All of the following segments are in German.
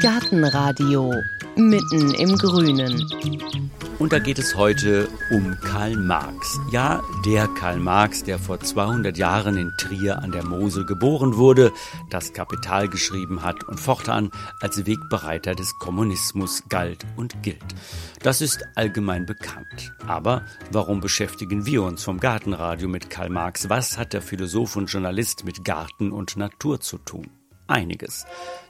Gartenradio mitten im Grünen. Und da geht es heute um Karl Marx. Ja, der Karl Marx, der vor 200 Jahren in Trier an der Mosel geboren wurde, das Kapital geschrieben hat und fortan als Wegbereiter des Kommunismus galt und gilt. Das ist allgemein bekannt. Aber warum beschäftigen wir uns vom Gartenradio mit Karl Marx? Was hat der Philosoph und Journalist mit Garten und Natur zu tun? Einiges.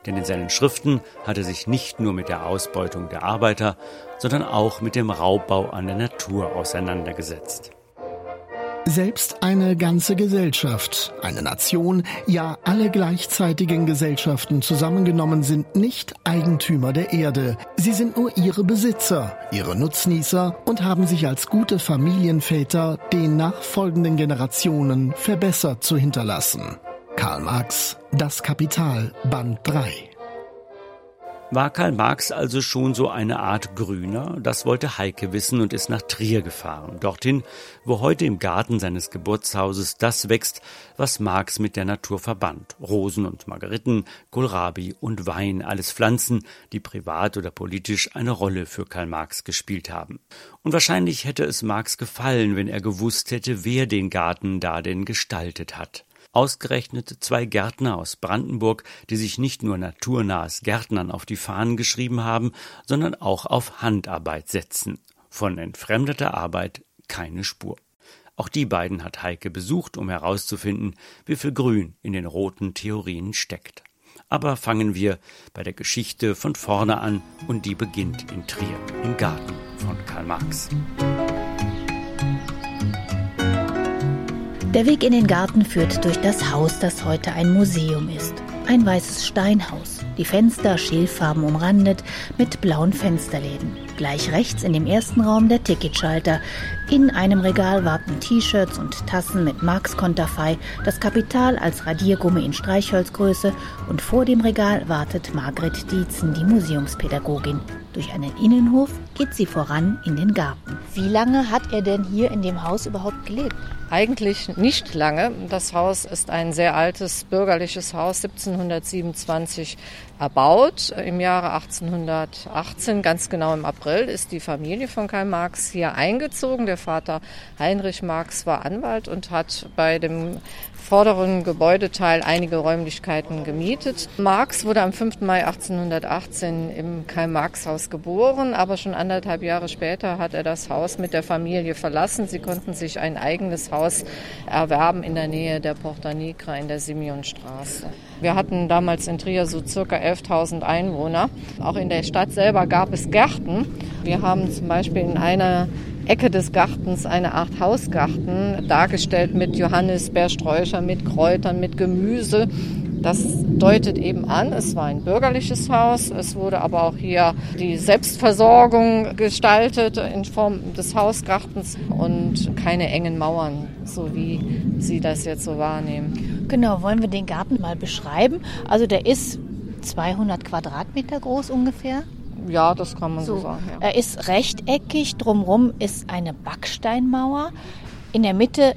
Denn in seinen Schriften hat er sich nicht nur mit der Ausbeutung der Arbeiter, sondern auch mit dem Raubbau an der Natur auseinandergesetzt. Selbst eine ganze Gesellschaft, eine Nation, ja alle gleichzeitigen Gesellschaften zusammengenommen sind nicht Eigentümer der Erde. Sie sind nur ihre Besitzer, ihre Nutznießer und haben sich als gute Familienväter den nachfolgenden Generationen verbessert zu hinterlassen. Karl Marx, Das Kapital, Band 3. War Karl Marx also schon so eine Art Grüner? Das wollte Heike wissen und ist nach Trier gefahren. Dorthin, wo heute im Garten seines Geburtshauses das wächst, was Marx mit der Natur verband. Rosen und Margeriten, Kohlrabi und Wein, alles Pflanzen, die privat oder politisch eine Rolle für Karl Marx gespielt haben. Und wahrscheinlich hätte es Marx gefallen, wenn er gewusst hätte, wer den Garten da denn gestaltet hat. Ausgerechnet zwei Gärtner aus Brandenburg, die sich nicht nur naturnahes Gärtnern auf die Fahnen geschrieben haben, sondern auch auf Handarbeit setzen. Von entfremdeter Arbeit keine Spur. Auch die beiden hat Heike besucht, um herauszufinden, wie viel Grün in den roten Theorien steckt. Aber fangen wir bei der Geschichte von vorne an und die beginnt in Trier, im Garten von Karl Marx. Der Weg in den Garten führt durch das Haus, das heute ein Museum ist. Ein weißes Steinhaus, die Fenster schilffarben umrandet mit blauen Fensterläden. Gleich rechts in dem ersten Raum der Ticketschalter. In einem Regal warten T-Shirts und Tassen mit Marx-Konterfei, das Kapital als Radiergummi in Streichholzgröße und vor dem Regal wartet Margret Dietzen, die Museumspädagogin. Durch einen Innenhof geht sie voran in den Garten. Wie lange hat er denn hier in dem Haus überhaupt gelebt? Eigentlich nicht lange. Das Haus ist ein sehr altes bürgerliches Haus, 1727 erbaut. Im Jahre 1818, ganz genau im April, ist die Familie von Karl Marx hier eingezogen. Der Vater Heinrich Marx war Anwalt und hat bei dem vorderen Gebäudeteil einige Räumlichkeiten gemietet. Marx wurde am 5. Mai 1818 im Karl-Marx-Haus geboren, aber schon anderthalb Jahre später hat er das Haus mit der Familie verlassen. Sie konnten sich ein eigenes Haus erwerben in der Nähe der Porta Nigra in der Simeonstraße. Wir hatten damals in Trier so circa 11.000 Einwohner. Auch in der Stadt selber gab es Gärten. Wir haben zum Beispiel in einer Ecke des Gartens eine Art Hausgarten dargestellt mit Johannisbeersträuchern, mit Kräutern, mit Gemüse. Das deutet eben an, es war ein bürgerliches Haus, es wurde aber auch hier die Selbstversorgung gestaltet in Form des Hausgartens und keine engen Mauern, so wie Sie das jetzt so wahrnehmen. Genau, wollen wir den Garten mal beschreiben? Also der ist 200 Quadratmeter groß ungefähr. Ja, das kann man so, so sagen. Ja. Er ist rechteckig, drumherum ist eine Backsteinmauer. In der Mitte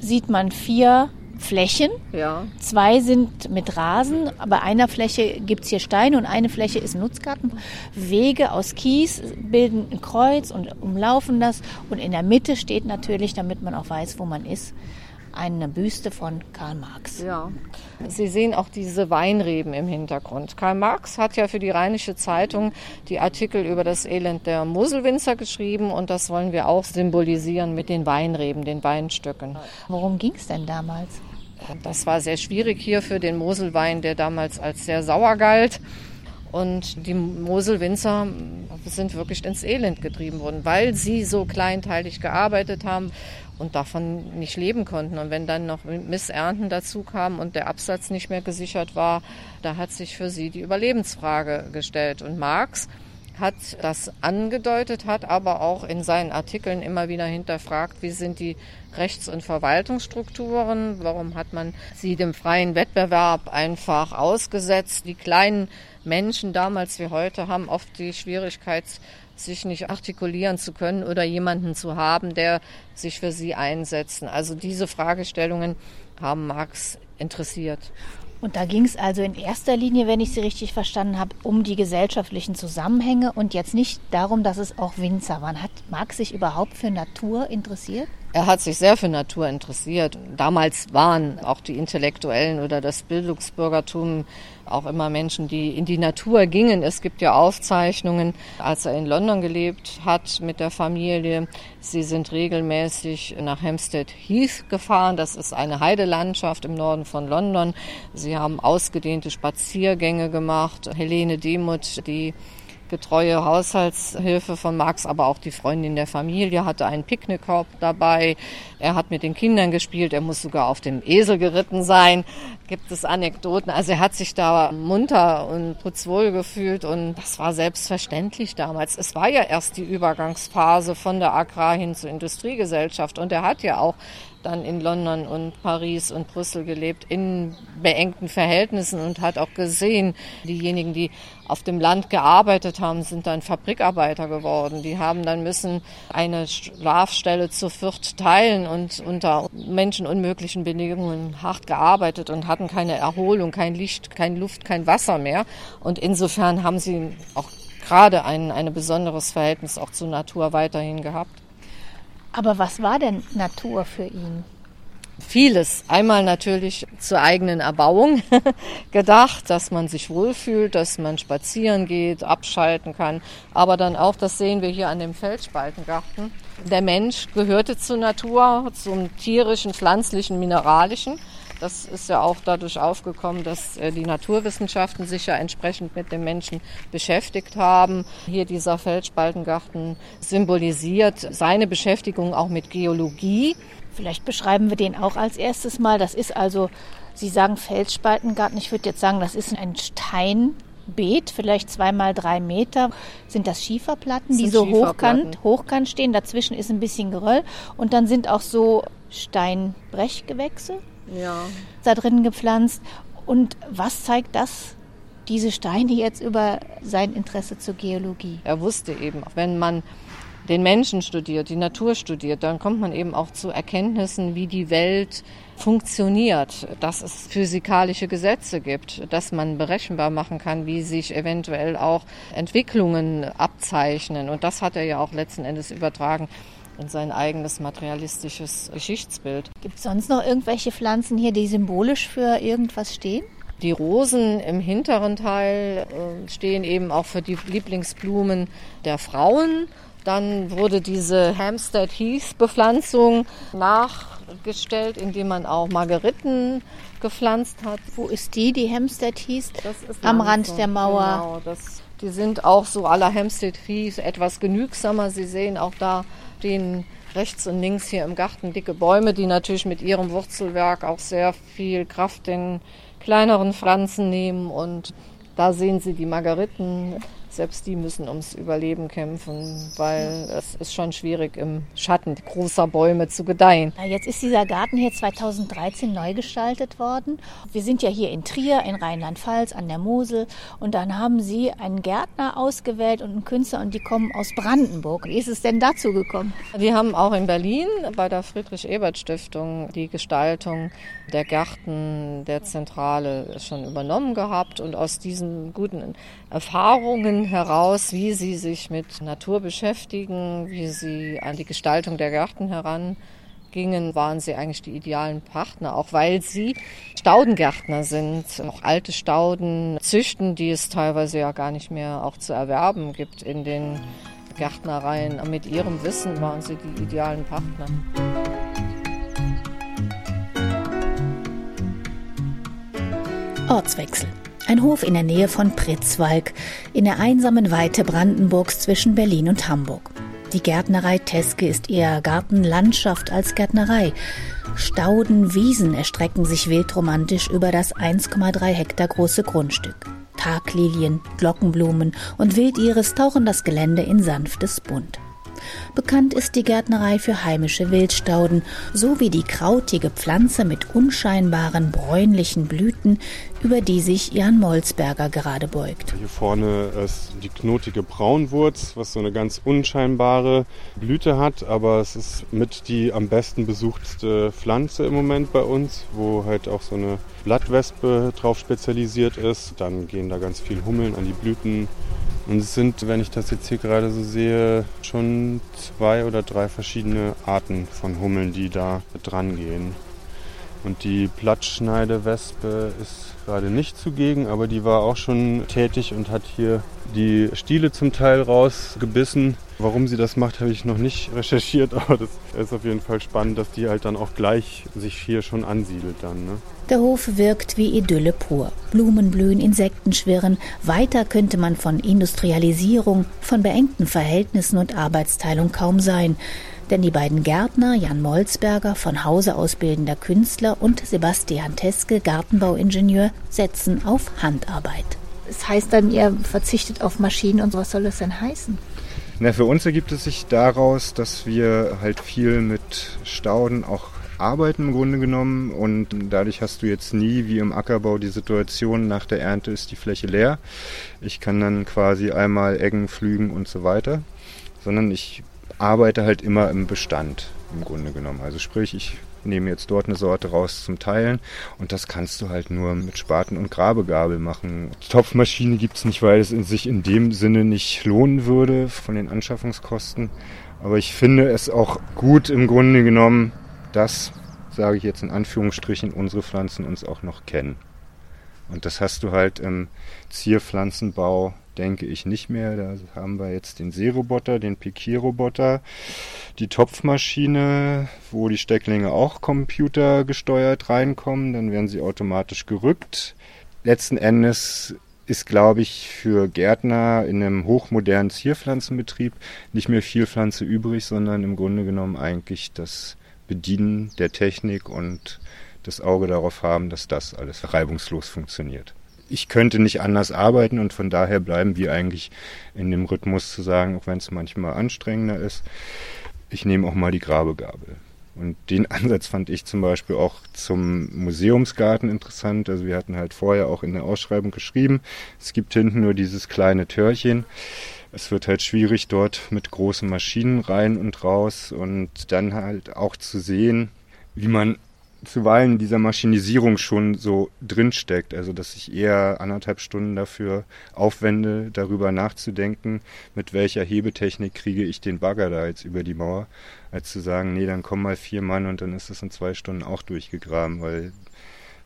sieht man vier Flächen. Ja. Zwei sind mit Rasen, aber einer Fläche gibt es hier Steine und eine Fläche ist Nutzgarten. Wege aus Kies bilden ein Kreuz und umlaufen das. Und in der Mitte steht natürlich, damit man auch weiß, wo man ist, eine Büste von Karl Marx. Ja. Sie sehen auch diese Weinreben im Hintergrund. Karl Marx hat ja für die Rheinische Zeitung die Artikel über das Elend der Moselwinzer geschrieben und das wollen wir auch symbolisieren mit den Weinreben, den Weinstöcken. Worum ging es denn damals? Das war sehr schwierig hier für den Moselwein, der damals als sehr sauer galt. Und die Moselwinzer sind wirklich ins Elend getrieben worden, weil sie so kleinteilig gearbeitet haben und davon nicht leben konnten. Und wenn dann noch Missernten dazu kamen und der Absatz nicht mehr gesichert war, da hat sich für sie die Überlebensfrage gestellt. Und Marx hat das angedeutet, hat aber auch in seinen Artikeln immer wieder hinterfragt, wie sind die Rechts- und Verwaltungsstrukturen, warum hat man sie dem freien Wettbewerb einfach ausgesetzt. Die kleinen Menschen damals wie heute haben oft die Schwierigkeit, sich nicht artikulieren zu können oder jemanden zu haben, der sich für sie einsetzt. Also diese Fragestellungen haben Marx interessiert. Und da ging es also in erster Linie, wenn ich Sie richtig verstanden habe, um die gesellschaftlichen Zusammenhänge und jetzt nicht darum, dass es auch Winzer waren. Hat Marx sich überhaupt für Natur interessiert? Er hat sich sehr für Natur interessiert. Damals waren auch die Intellektuellen oder das Bildungsbürgertum auch immer Menschen, die in die Natur gingen. Es gibt ja Aufzeichnungen, als er in London gelebt hat mit der Familie. Sie sind regelmäßig nach Hampstead Heath gefahren. Das ist eine Heidelandschaft im Norden von London. Sie haben ausgedehnte Spaziergänge gemacht. Helene Demuth, die getreue Haushaltshilfe von Max, aber auch die Freundin der Familie hatte einen Picknickkorb dabei. Er hat mit den Kindern gespielt, er muss sogar auf dem Esel geritten sein. Gibt es Anekdoten? Also er hat sich da munter und putzwohl gefühlt und das war selbstverständlich damals. Es war ja erst die Übergangsphase von der Agrar hin zur Industriegesellschaft und er hat ja auch dann in London und Paris und Brüssel gelebt, in beengten Verhältnissen und hat auch gesehen, diejenigen, die auf dem Land gearbeitet haben, sind dann Fabrikarbeiter geworden. Die haben dann müssen eine Schlafstelle zu viert teilen und unter menschenunmöglichen Bedingungen hart gearbeitet und hatten keine Erholung, kein Licht, kein Luft, kein Wasser mehr. Und insofern haben sie auch gerade ein, ein besonderes Verhältnis auch zur Natur weiterhin gehabt. Aber was war denn Natur für ihn? Vieles. Einmal natürlich zur eigenen Erbauung gedacht, dass man sich wohlfühlt, dass man spazieren geht, abschalten kann. Aber dann auch, das sehen wir hier an dem Feldspaltengarten. Der Mensch gehörte zur Natur, zum tierischen, pflanzlichen, mineralischen. Das ist ja auch dadurch aufgekommen, dass äh, die Naturwissenschaften sich ja entsprechend mit dem Menschen beschäftigt haben. Hier dieser Feldspaltengarten symbolisiert seine Beschäftigung auch mit Geologie. Vielleicht beschreiben wir den auch als erstes mal. Das ist also, Sie sagen Felsspaltengarten. Ich würde jetzt sagen, das ist ein Steinbeet, vielleicht zweimal drei Meter. Sind das Schieferplatten, die so hochkant, hochkant stehen? Dazwischen ist ein bisschen Geröll. Und dann sind auch so Steinbrechgewächse ja. da drin gepflanzt. Und was zeigt das, diese Steine jetzt über sein Interesse zur Geologie? Er wusste eben, wenn man den Menschen studiert, die Natur studiert, dann kommt man eben auch zu Erkenntnissen, wie die Welt funktioniert, dass es physikalische Gesetze gibt, dass man berechenbar machen kann, wie sich eventuell auch Entwicklungen abzeichnen. Und das hat er ja auch letzten Endes übertragen in sein eigenes materialistisches Geschichtsbild. Gibt es sonst noch irgendwelche Pflanzen hier, die symbolisch für irgendwas stehen? Die Rosen im hinteren Teil äh, stehen eben auch für die Lieblingsblumen der Frauen. Dann wurde diese Hampstead Heath Bepflanzung nachgestellt, indem man auch Margeriten gepflanzt hat. Wo ist die, die Hampstead Heath? Am Rand der Mauer. Genau, das, die sind auch so aller Hampstead Heath etwas genügsamer. Sie sehen auch da stehen rechts und links hier im Garten dicke Bäume, die natürlich mit ihrem Wurzelwerk auch sehr viel Kraft den kleineren Pflanzen nehmen. Und da sehen Sie die Margeriten selbst die müssen ums Überleben kämpfen, weil es ist schon schwierig, im Schatten großer Bäume zu gedeihen. Jetzt ist dieser Garten hier 2013 neu gestaltet worden. Wir sind ja hier in Trier, in Rheinland-Pfalz, an der Mosel. Und dann haben Sie einen Gärtner ausgewählt und einen Künstler und die kommen aus Brandenburg. Wie ist es denn dazu gekommen? Die haben auch in Berlin bei der Friedrich-Ebert-Stiftung die Gestaltung der Gärten der Zentrale schon übernommen gehabt. Und aus diesen guten Erfahrungen heraus, wie sie sich mit Natur beschäftigen, wie sie an die Gestaltung der Gärten herangingen, waren sie eigentlich die idealen Partner, auch weil sie Staudengärtner sind, auch alte Stauden züchten, die es teilweise ja gar nicht mehr auch zu erwerben gibt in den Gärtnereien. Mit ihrem Wissen waren sie die idealen Partner. Ortswechsel. Ein Hof in der Nähe von Pritzwalk, in der einsamen Weite Brandenburgs zwischen Berlin und Hamburg. Die Gärtnerei Teske ist eher Gartenlandschaft als Gärtnerei. Stauden, Wiesen erstrecken sich wildromantisch über das 1,3 Hektar große Grundstück. Taglilien, Glockenblumen und Wildiris tauchen das Gelände in sanftes Bunt. Bekannt ist die Gärtnerei für heimische Wildstauden, sowie die krautige Pflanze mit unscheinbaren bräunlichen Blüten, über die sich Jan Molzberger gerade beugt. Hier vorne ist die knotige Braunwurz, was so eine ganz unscheinbare Blüte hat, aber es ist mit die am besten besuchtste Pflanze im Moment bei uns, wo halt auch so eine Blattwespe drauf spezialisiert ist. Dann gehen da ganz viel Hummeln an die Blüten. Und es sind, wenn ich das jetzt hier gerade so sehe, schon zwei oder drei verschiedene Arten von Hummeln, die da dran gehen. Und die Blattschneidewespe ist gerade nicht zugegen, aber die war auch schon tätig und hat hier die Stiele zum Teil rausgebissen. Warum sie das macht, habe ich noch nicht recherchiert, aber das ist auf jeden Fall spannend, dass die halt dann auch gleich sich hier schon ansiedelt dann. Ne? Der Hof wirkt wie Idylle pur. Blumen blühen, Insekten schwirren. Weiter könnte man von Industrialisierung, von beengten Verhältnissen und Arbeitsteilung kaum sein. Denn die beiden Gärtner, Jan Molzberger, von Hause ausbildender Künstler und Sebastian Teske, Gartenbauingenieur, setzen auf Handarbeit. Das heißt dann, ihr verzichtet auf Maschinen und was soll das denn heißen? Na, für uns ergibt es sich daraus, dass wir halt viel mit Stauden auch arbeiten im Grunde genommen und dadurch hast du jetzt nie wie im Ackerbau die Situation, nach der Ernte ist die Fläche leer. Ich kann dann quasi einmal Eggen pflügen und so weiter, sondern ich arbeite halt immer im Bestand im Grunde genommen. Also sprich, ich nehme jetzt dort eine Sorte raus zum Teilen und das kannst du halt nur mit Spaten und Grabegabel machen. Topfmaschine gibt es nicht, weil es in sich in dem Sinne nicht lohnen würde von den Anschaffungskosten. Aber ich finde es auch gut im Grunde genommen, dass, sage ich jetzt in Anführungsstrichen, unsere Pflanzen uns auch noch kennen. Und das hast du halt im Zierpflanzenbau denke ich nicht mehr. Da haben wir jetzt den Seeroboter, den Pikierroboter, die Topfmaschine, wo die Stecklinge auch computergesteuert reinkommen. Dann werden sie automatisch gerückt. Letzten Endes ist, glaube ich, für Gärtner in einem hochmodernen Zierpflanzenbetrieb nicht mehr viel Pflanze übrig, sondern im Grunde genommen eigentlich das Bedienen der Technik und das Auge darauf haben, dass das alles reibungslos funktioniert ich könnte nicht anders arbeiten und von daher bleiben wir eigentlich in dem Rhythmus zu sagen, auch wenn es manchmal anstrengender ist, ich nehme auch mal die Grabegabel. Und den Ansatz fand ich zum Beispiel auch zum Museumsgarten interessant. Also wir hatten halt vorher auch in der Ausschreibung geschrieben, es gibt hinten nur dieses kleine Törchen. Es wird halt schwierig dort mit großen Maschinen rein und raus und dann halt auch zu sehen, wie man zuweilen dieser Maschinisierung schon so drinsteckt. Also dass ich eher anderthalb Stunden dafür aufwende, darüber nachzudenken, mit welcher Hebetechnik kriege ich den Bagger da jetzt über die Mauer, als zu sagen, nee, dann kommen mal vier Mann und dann ist das in zwei Stunden auch durchgegraben, weil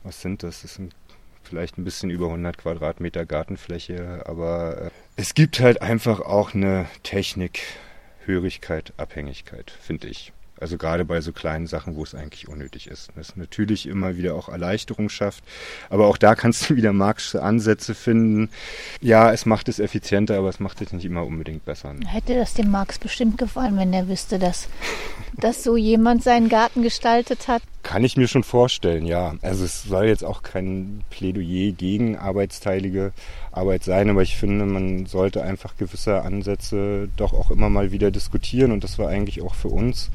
was sind das? Das sind vielleicht ein bisschen über 100 Quadratmeter Gartenfläche, aber äh, es gibt halt einfach auch eine Technik, Hörigkeit, Abhängigkeit, finde ich. Also gerade bei so kleinen Sachen, wo es eigentlich unnötig ist. Das natürlich immer wieder auch Erleichterung schafft. Aber auch da kannst du wieder marxische Ansätze finden. Ja, es macht es effizienter, aber es macht es nicht immer unbedingt besser. Hätte das dem Marx bestimmt gefallen, wenn er wüsste, dass, dass so jemand seinen Garten gestaltet hat? Kann ich mir schon vorstellen, ja. Also es soll jetzt auch kein Plädoyer gegen arbeitsteilige Arbeit sein, aber ich finde, man sollte einfach gewisse Ansätze doch auch immer mal wieder diskutieren und das war eigentlich auch für uns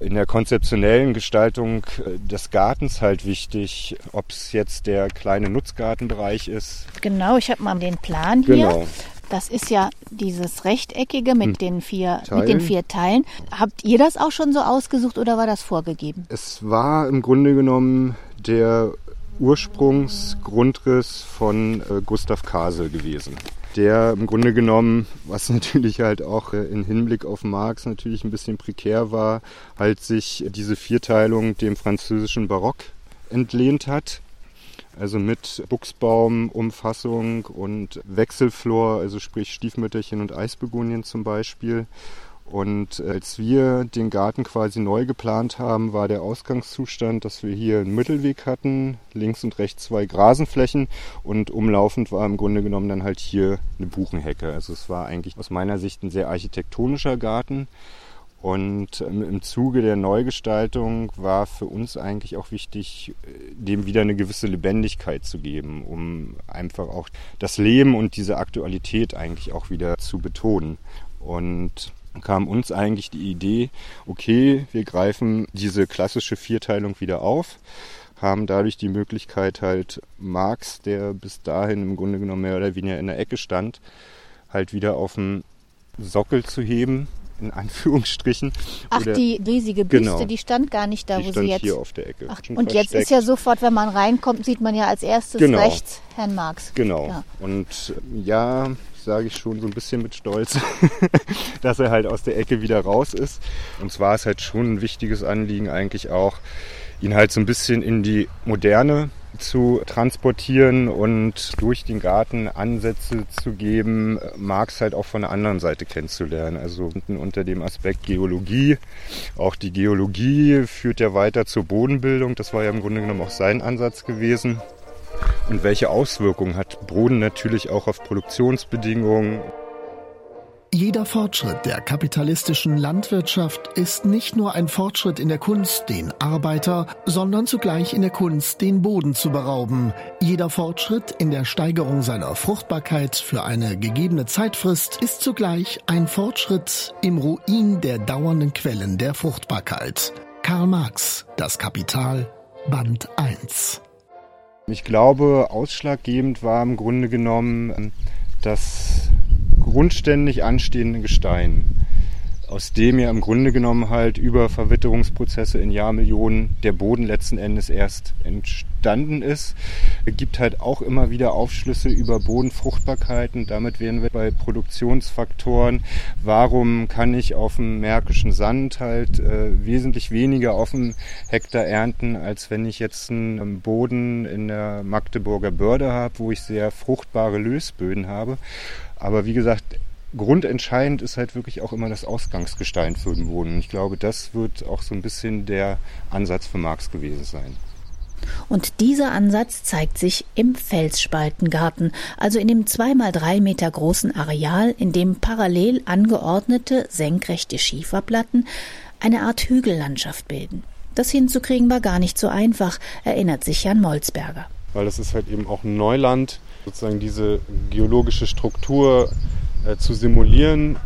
in der konzeptionellen Gestaltung äh, des Gartens halt wichtig, ob es jetzt der kleine Nutzgartenbereich ist. Genau, ich habe mal den Plan hier. Genau. Das ist ja dieses rechteckige mit, hm. den vier, mit den vier Teilen. Habt ihr das auch schon so ausgesucht oder war das vorgegeben? Es war im Grunde genommen der Ursprungsgrundriss von äh, Gustav Kasel gewesen. Der im Grunde genommen, was natürlich halt auch äh, in Hinblick auf Marx natürlich ein bisschen prekär war, halt sich diese Vierteilung dem französischen Barock entlehnt hat. Also mit Buchsbaumumfassung und Wechselflor, also sprich Stiefmütterchen und Eisbegonien zum Beispiel. Und als wir den Garten quasi neu geplant haben, war der Ausgangszustand, dass wir hier einen Mittelweg hatten, links und rechts zwei Grasenflächen und umlaufend war im Grunde genommen dann halt hier eine Buchenhecke. Also es war eigentlich aus meiner Sicht ein sehr architektonischer Garten. Und im Zuge der Neugestaltung war für uns eigentlich auch wichtig, äh, dem wieder eine gewisse Lebendigkeit zu geben, um einfach auch das Leben und diese Aktualität eigentlich auch wieder zu betonen. Und kam uns eigentlich die Idee, okay, wir greifen diese klassische Vierteilung wieder auf, haben dadurch die Möglichkeit halt Marx, der bis dahin im Grunde genommen mehr oder weniger in der Ecke stand, halt wieder auf den Sockel zu heben in Anführungsstrichen. Ach, Oder, die riesige Büste, genau, die stand gar nicht da, wo sie jetzt. hier auf der Ecke. Ach, und jetzt ist ja sofort, wenn man reinkommt, sieht man ja als erstes genau. rechts Herrn Marx. Genau. Ja. Und ja, sage ich schon so ein bisschen mit Stolz, dass er halt aus der Ecke wieder raus ist. Und zwar ist halt schon ein wichtiges Anliegen eigentlich auch, ihn halt so ein bisschen in die moderne zu transportieren und durch den Garten Ansätze zu geben, Marx halt auch von der anderen Seite kennenzulernen. Also unter dem Aspekt Geologie. Auch die Geologie führt ja weiter zur Bodenbildung. Das war ja im Grunde genommen auch sein Ansatz gewesen. Und welche Auswirkungen hat Boden natürlich auch auf Produktionsbedingungen? Jeder Fortschritt der kapitalistischen Landwirtschaft ist nicht nur ein Fortschritt in der Kunst, den Arbeiter, sondern zugleich in der Kunst, den Boden zu berauben. Jeder Fortschritt in der Steigerung seiner Fruchtbarkeit für eine gegebene Zeitfrist ist zugleich ein Fortschritt im Ruin der dauernden Quellen der Fruchtbarkeit. Karl Marx, Das Kapital, Band 1. Ich glaube, ausschlaggebend war im Grunde genommen, dass grundständig anstehenden Gestein, aus dem ja im Grunde genommen halt über Verwitterungsprozesse in Jahrmillionen der Boden letzten Endes erst entstanden ist. Gibt halt auch immer wieder Aufschlüsse über Bodenfruchtbarkeiten. Damit wären wir bei Produktionsfaktoren. Warum kann ich auf dem märkischen Sand halt äh, wesentlich weniger auf dem Hektar ernten, als wenn ich jetzt einen Boden in der Magdeburger Börde habe, wo ich sehr fruchtbare Lösböden habe. Aber wie gesagt, grundentscheidend ist halt wirklich auch immer das Ausgangsgestein für den Boden. Ich glaube, das wird auch so ein bisschen der Ansatz für Marx gewesen sein. Und dieser Ansatz zeigt sich im Felsspaltengarten, also in dem zweimal drei Meter großen Areal, in dem parallel angeordnete senkrechte Schieferplatten eine Art Hügellandschaft bilden. Das hinzukriegen war gar nicht so einfach, erinnert sich Jan Molzberger. Weil das ist halt eben auch ein Neuland, sozusagen diese geologische Struktur zu simulieren.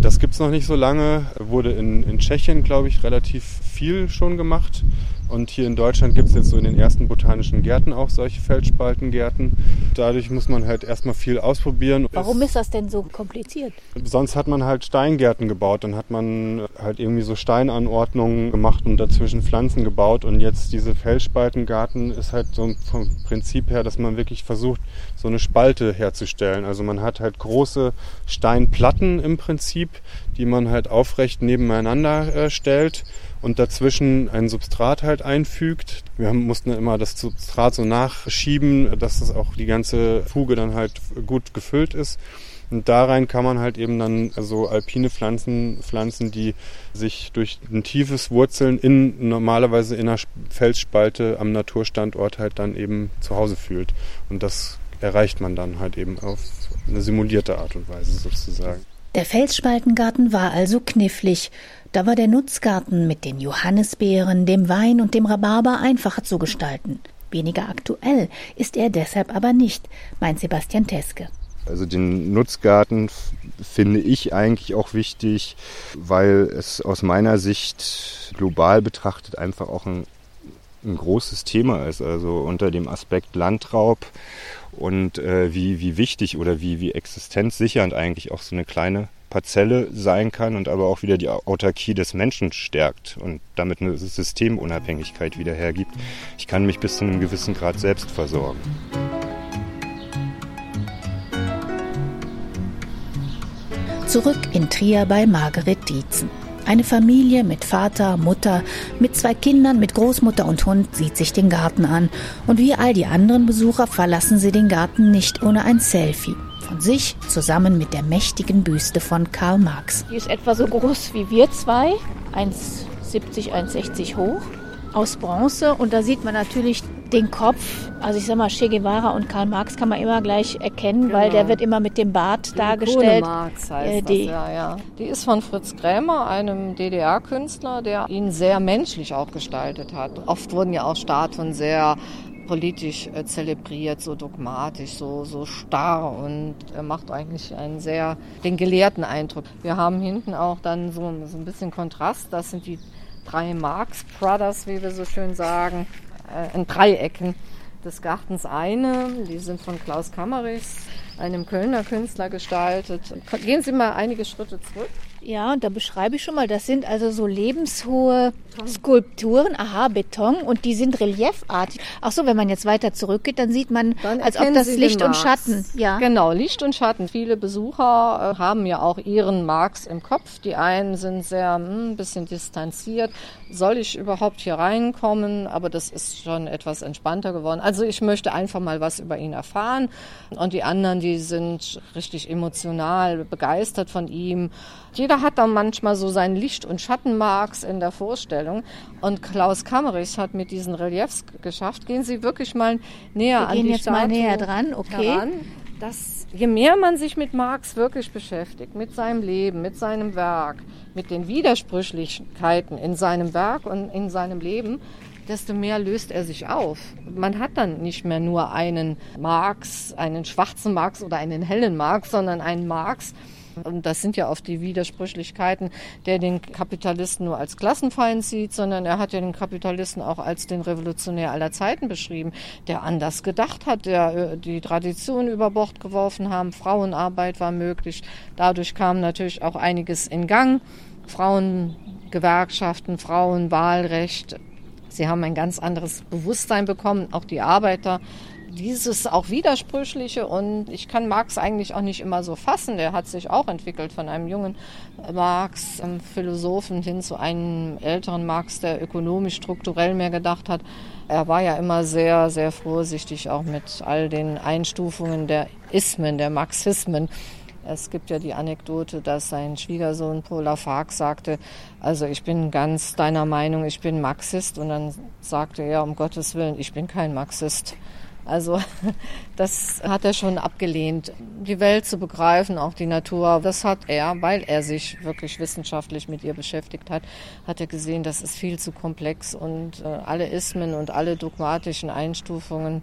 Das gibt es noch nicht so lange, wurde in, in Tschechien, glaube ich, relativ viel schon gemacht. Und hier in Deutschland gibt es jetzt so in den ersten botanischen Gärten auch solche Feldspaltengärten. Dadurch muss man halt erstmal viel ausprobieren. Warum ist das denn so kompliziert? Sonst hat man halt Steingärten gebaut. Dann hat man halt irgendwie so Steinanordnungen gemacht und dazwischen Pflanzen gebaut. Und jetzt diese Feldspaltengarten ist halt so vom Prinzip her, dass man wirklich versucht, so eine Spalte herzustellen. Also man hat halt große Steinplatten im Prinzip, die man halt aufrecht nebeneinander äh, stellt und dazwischen ein Substrat halt einfügt. Wir mussten immer das Substrat so nachschieben, dass das auch die ganze Fuge dann halt gut gefüllt ist. Und da rein kann man halt eben dann so alpine Pflanzen pflanzen, die sich durch ein tiefes Wurzeln in normalerweise in einer Felsspalte am Naturstandort halt dann eben zu Hause fühlt. Und das erreicht man dann halt eben auf eine simulierte Art und Weise sozusagen. Der Felsspaltengarten war also knifflig. Da war der Nutzgarten mit den Johannisbeeren, dem Wein und dem Rhabarber einfacher zu gestalten. Weniger aktuell ist er deshalb aber nicht, meint Sebastian Teske. Also den Nutzgarten finde ich eigentlich auch wichtig, weil es aus meiner Sicht global betrachtet einfach auch ein, ein großes Thema ist. Also unter dem Aspekt Landraub und äh, wie, wie wichtig oder wie, wie existenzsichernd eigentlich auch so eine kleine Parzelle sein kann und aber auch wieder die Autarkie des Menschen stärkt und damit eine Systemunabhängigkeit wieder hergibt. Ich kann mich bis zu einem gewissen Grad selbst versorgen. Zurück in Trier bei Margaret Dietzen. Eine Familie mit Vater, Mutter, mit zwei Kindern, mit Großmutter und Hund sieht sich den Garten an. Und wie all die anderen Besucher verlassen sie den Garten nicht ohne ein Selfie. Von sich zusammen mit der mächtigen Büste von Karl Marx. Die ist etwa so groß wie wir zwei, 1,70, 1,60 hoch aus Bronze und da sieht man natürlich den Kopf. Also ich sag mal, Che Guevara und Karl Marx kann man immer gleich erkennen, genau. weil der wird immer mit dem Bart die dargestellt. Marx heißt äh, die, das, ja, ja. Die ist von Fritz Krämer, einem DDR-Künstler, der ihn sehr menschlich auch gestaltet hat. Oft wurden ja auch Statuen sehr politisch äh, zelebriert, so dogmatisch, so, so starr und er macht eigentlich einen sehr, den gelehrten Eindruck. Wir haben hinten auch dann so, so ein bisschen Kontrast, das sind die drei Marx Brothers, wie wir so schön sagen, äh, in Dreiecken des Gartens eine, die sind von Klaus Kammerichs, einem Kölner Künstler gestaltet. Gehen Sie mal einige Schritte zurück. Ja, und da beschreibe ich schon mal, das sind also so lebenshohe Skulpturen, aha, Beton, und die sind reliefartig. Ach so, wenn man jetzt weiter zurückgeht, dann sieht man, dann als ob das Sie Licht und Schatten, ja. Genau, Licht und Schatten. Viele Besucher äh, haben ja auch ihren Marx im Kopf. Die einen sind sehr ein hm, bisschen distanziert. Soll ich überhaupt hier reinkommen? Aber das ist schon etwas entspannter geworden. Also ich möchte einfach mal was über ihn erfahren. Und die anderen, die sind richtig emotional begeistert von ihm. Jeder hat dann manchmal so seinen Licht- und Schattenmarks in der Vorstellung. Und Klaus Kammerich hat mit diesen Reliefs geschafft. Gehen Sie wirklich mal näher Wir an gehen die jetzt Statue mal näher dran, okay. Heran, dass je mehr man sich mit Marx wirklich beschäftigt, mit seinem Leben, mit seinem Werk, mit den Widersprüchlichkeiten in seinem Werk und in seinem Leben, desto mehr löst er sich auf. Man hat dann nicht mehr nur einen Marx, einen schwarzen Marx oder einen hellen Marx, sondern einen Marx, und das sind ja oft die Widersprüchlichkeiten, der den Kapitalisten nur als Klassenfeind sieht, sondern er hat ja den Kapitalisten auch als den Revolutionär aller Zeiten beschrieben, der anders gedacht hat, der äh, die Tradition über Bord geworfen haben. Frauenarbeit war möglich. Dadurch kam natürlich auch einiges in Gang. Frauengewerkschaften, Frauenwahlrecht. Sie haben ein ganz anderes Bewusstsein bekommen, auch die Arbeiter dieses auch Widersprüchliche und ich kann Marx eigentlich auch nicht immer so fassen. Der hat sich auch entwickelt von einem jungen Marx, einem Philosophen hin zu einem älteren Marx, der ökonomisch strukturell mehr gedacht hat. Er war ja immer sehr, sehr vorsichtig auch mit all den Einstufungen der Ismen, der Marxismen. Es gibt ja die Anekdote, dass sein Schwiegersohn Paula Fark sagte, also ich bin ganz deiner Meinung, ich bin Marxist. Und dann sagte er, um Gottes Willen, ich bin kein Marxist. Also das hat er schon abgelehnt. Die Welt zu begreifen, auch die Natur, das hat er, weil er sich wirklich wissenschaftlich mit ihr beschäftigt hat, hat er gesehen, das ist viel zu komplex und äh, alle Ismen und alle dogmatischen Einstufungen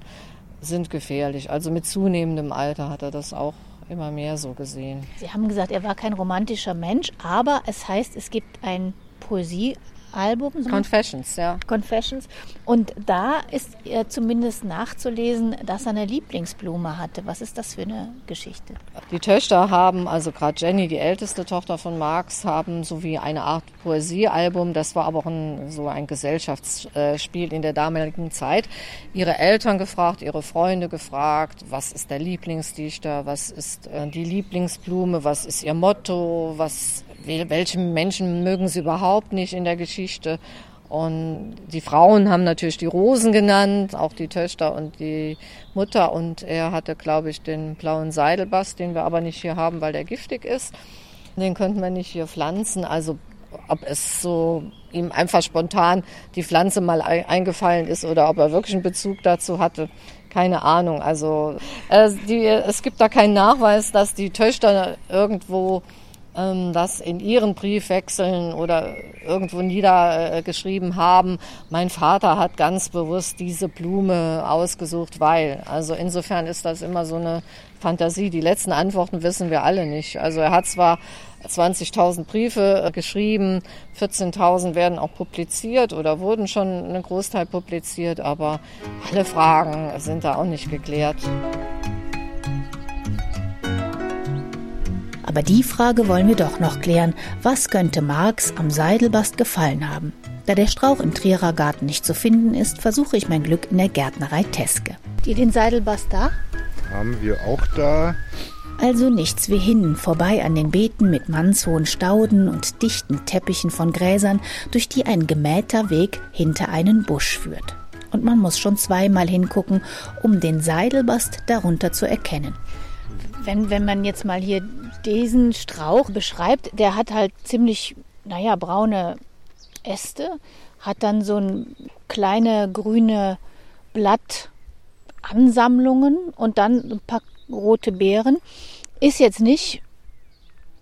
sind gefährlich. Also mit zunehmendem Alter hat er das auch immer mehr so gesehen. Sie haben gesagt, er war kein romantischer Mensch, aber es heißt, es gibt ein Poesie Album. Confessions, ja. Confessions. Und da ist äh, zumindest nachzulesen, dass er eine Lieblingsblume hatte. Was ist das für eine Geschichte? Die Töchter haben, also gerade Jenny, die älteste Tochter von Marx, haben so wie eine Art Poesiealbum. Das war aber auch ein, so ein Gesellschaftsspiel in der damaligen Zeit. Ihre Eltern gefragt, ihre Freunde gefragt, was ist der Lieblingsdichter, was ist äh, die Lieblingsblume, was ist ihr Motto, was welche Menschen mögen sie überhaupt nicht in der Geschichte. Und die Frauen haben natürlich die Rosen genannt, auch die Töchter und die Mutter. Und er hatte, glaube ich, den blauen Seidelbass, den wir aber nicht hier haben, weil der giftig ist. Den könnten wir nicht hier pflanzen. Also ob es so ihm einfach spontan die Pflanze mal eingefallen ist oder ob er wirklich einen Bezug dazu hatte, keine Ahnung. Also äh, die, es gibt da keinen Nachweis, dass die Töchter irgendwo das in ihren Briefwechseln oder irgendwo niedergeschrieben haben. Mein Vater hat ganz bewusst diese Blume ausgesucht, weil. Also insofern ist das immer so eine Fantasie. Die letzten Antworten wissen wir alle nicht. Also er hat zwar 20.000 Briefe geschrieben, 14.000 werden auch publiziert oder wurden schon einen Großteil publiziert, aber alle Fragen sind da auch nicht geklärt. Aber die Frage wollen wir doch noch klären. Was könnte Marx am Seidelbast gefallen haben? Da der Strauch im Trierer Garten nicht zu finden ist, versuche ich mein Glück in der Gärtnerei Teske. Die den Seidelbast da? Haben wir auch da. Also nichts wie hin, vorbei an den Beeten mit mannshohen Stauden und dichten Teppichen von Gräsern, durch die ein gemähter Weg hinter einen Busch führt. Und man muss schon zweimal hingucken, um den Seidelbast darunter zu erkennen. Wenn, wenn man jetzt mal hier diesen Strauch beschreibt, der hat halt ziemlich, naja, braune Äste, hat dann so ein kleine grüne Blattansammlungen und dann ein paar rote Beeren. Ist jetzt nicht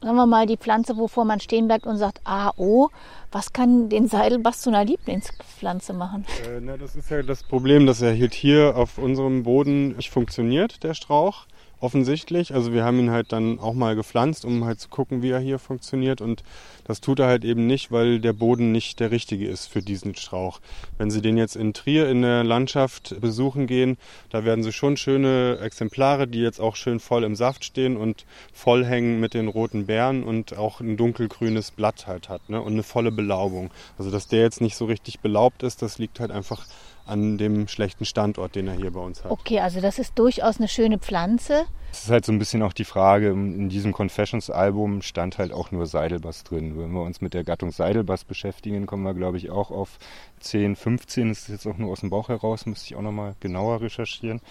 sagen wir mal, die Pflanze, wovor man stehen bleibt und sagt, ah, oh, was kann den Seidelbass zu einer Lieblingspflanze machen? Äh, na, das ist ja das Problem, dass er halt hier auf unserem Boden nicht funktioniert, der Strauch offensichtlich. Also wir haben ihn halt dann auch mal gepflanzt, um halt zu gucken, wie er hier funktioniert. Und das tut er halt eben nicht, weil der Boden nicht der richtige ist für diesen Strauch. Wenn Sie den jetzt in Trier in der Landschaft besuchen gehen, da werden Sie schon schöne Exemplare, die jetzt auch schön voll im Saft stehen und voll hängen mit den roten Beeren und auch ein dunkelgrünes Blatt halt hat ne? und eine volle Belaubung. Also dass der jetzt nicht so richtig belaubt ist, das liegt halt einfach an dem schlechten Standort, den er hier bei uns hat. Okay, also das ist durchaus eine schöne Pflanze. Es ist halt so ein bisschen auch die Frage, in diesem Confessions-Album stand halt auch nur Seidelbass drin. Wenn wir uns mit der Gattung Seidelbass beschäftigen, kommen wir, glaube ich, auch auf 10, 15. Das ist jetzt auch nur aus dem Bauch heraus, müsste ich auch nochmal genauer recherchieren.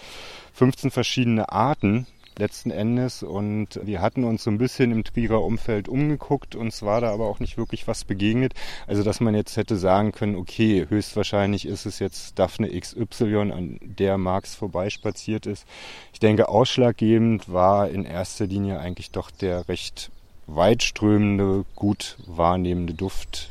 15 verschiedene Arten letzten Endes. Und wir hatten uns so ein bisschen im Trierer Umfeld umgeguckt, uns war da aber auch nicht wirklich was begegnet. Also dass man jetzt hätte sagen können, okay, höchstwahrscheinlich ist es jetzt Daphne XY, an der Marx vorbeispaziert ist. Ich denke, ausschlaggebend war in erster Linie eigentlich doch der recht weitströmende, gut wahrnehmende Duft.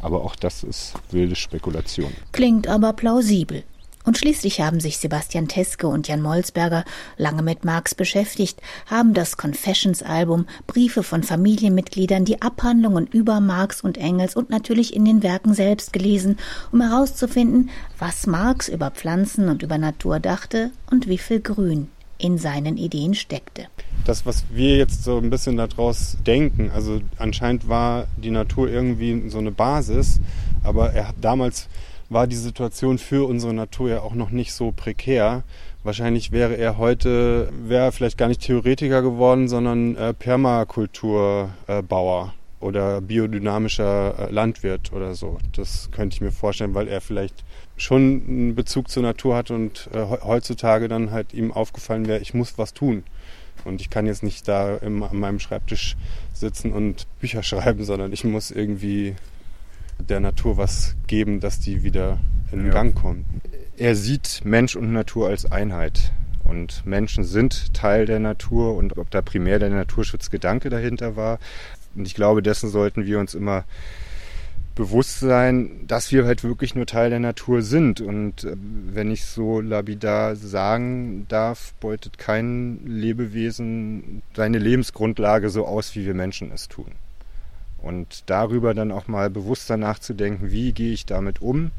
Aber auch das ist wilde Spekulation. Klingt aber plausibel. Und schließlich haben sich Sebastian Teske und Jan Molsberger lange mit Marx beschäftigt, haben das Confessions-Album, Briefe von Familienmitgliedern, die Abhandlungen über Marx und Engels und natürlich in den Werken selbst gelesen, um herauszufinden, was Marx über Pflanzen und über Natur dachte und wie viel Grün in seinen Ideen steckte. Das, was wir jetzt so ein bisschen daraus denken, also anscheinend war die Natur irgendwie so eine Basis, aber er hat damals war die Situation für unsere Natur ja auch noch nicht so prekär. Wahrscheinlich wäre er heute, wäre vielleicht gar nicht Theoretiker geworden, sondern äh, Permakulturbauer äh, oder biodynamischer äh, Landwirt oder so. Das könnte ich mir vorstellen, weil er vielleicht schon einen Bezug zur Natur hat und äh, heutzutage dann halt ihm aufgefallen wäre, ich muss was tun. Und ich kann jetzt nicht da im, an meinem Schreibtisch sitzen und Bücher schreiben, sondern ich muss irgendwie der Natur was geben, dass die wieder in ja. Gang kommt. Er sieht Mensch und Natur als Einheit. Und Menschen sind Teil der Natur und ob da primär der Naturschutzgedanke dahinter war. Und ich glaube, dessen sollten wir uns immer bewusst sein, dass wir halt wirklich nur Teil der Natur sind. Und äh, wenn ich so labidar sagen darf, beutet kein Lebewesen seine Lebensgrundlage so aus, wie wir Menschen es tun. Und darüber dann auch mal bewusster nachzudenken, wie gehe ich damit um.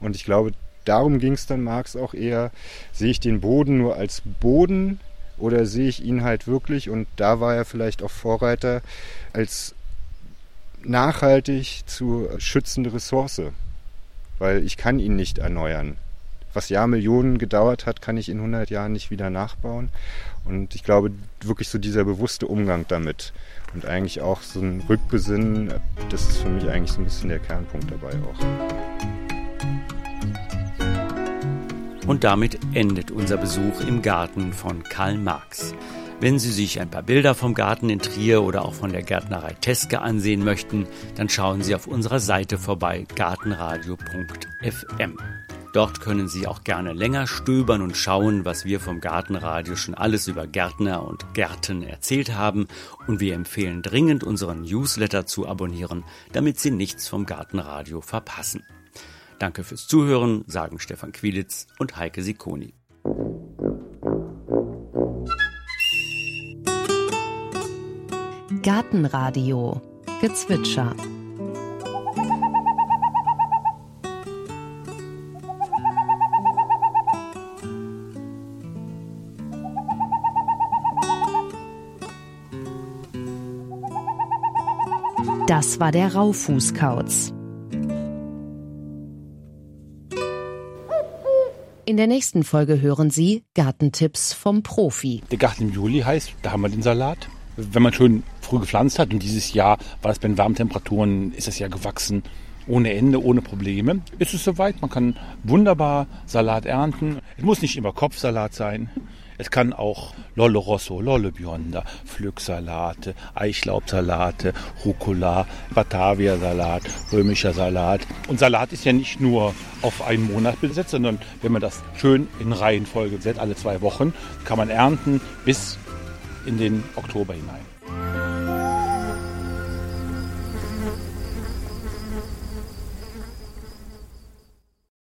Und ich glaube, darum ging es dann Marx auch eher, sehe ich den Boden nur als Boden oder sehe ich ihn halt wirklich, und da war er vielleicht auch Vorreiter, als nachhaltig zu schützende Ressource. Weil ich kann ihn nicht erneuern. Was Jahrmillionen gedauert hat, kann ich in 100 Jahren nicht wieder nachbauen. Und ich glaube, wirklich so dieser bewusste Umgang damit und eigentlich auch so ein Rückbesinnen, das ist für mich eigentlich so ein bisschen der Kernpunkt dabei auch. Und damit endet unser Besuch im Garten von Karl Marx. Wenn Sie sich ein paar Bilder vom Garten in Trier oder auch von der Gärtnerei Teske ansehen möchten, dann schauen Sie auf unserer Seite vorbei gartenradio.fm. Dort können Sie auch gerne länger stöbern und schauen, was wir vom Gartenradio schon alles über Gärtner und Gärten erzählt haben. Und wir empfehlen dringend, unseren Newsletter zu abonnieren, damit Sie nichts vom Gartenradio verpassen. Danke fürs Zuhören, sagen Stefan Quilitz und Heike Sikoni. Gartenradio Gezwitscher Das war der Raufußkauz. In der nächsten Folge hören Sie Gartentipps vom Profi. Der Garten im Juli heißt, da haben wir den Salat. Wenn man schon früh gepflanzt hat und dieses Jahr war es bei den warmen Temperaturen, ist es ja gewachsen ohne Ende, ohne Probleme. Ist es soweit, man kann wunderbar Salat ernten. Es muss nicht immer Kopfsalat sein. Es kann auch Lolle Rosso, Lolle Bionda, Pflücksalate, Eichlaubsalate, Rucola, Batavia-Salat, römischer Salat. Und Salat ist ja nicht nur auf einen Monat besetzt, sondern wenn man das schön in Reihenfolge setzt, alle zwei Wochen, kann man ernten bis in den Oktober hinein.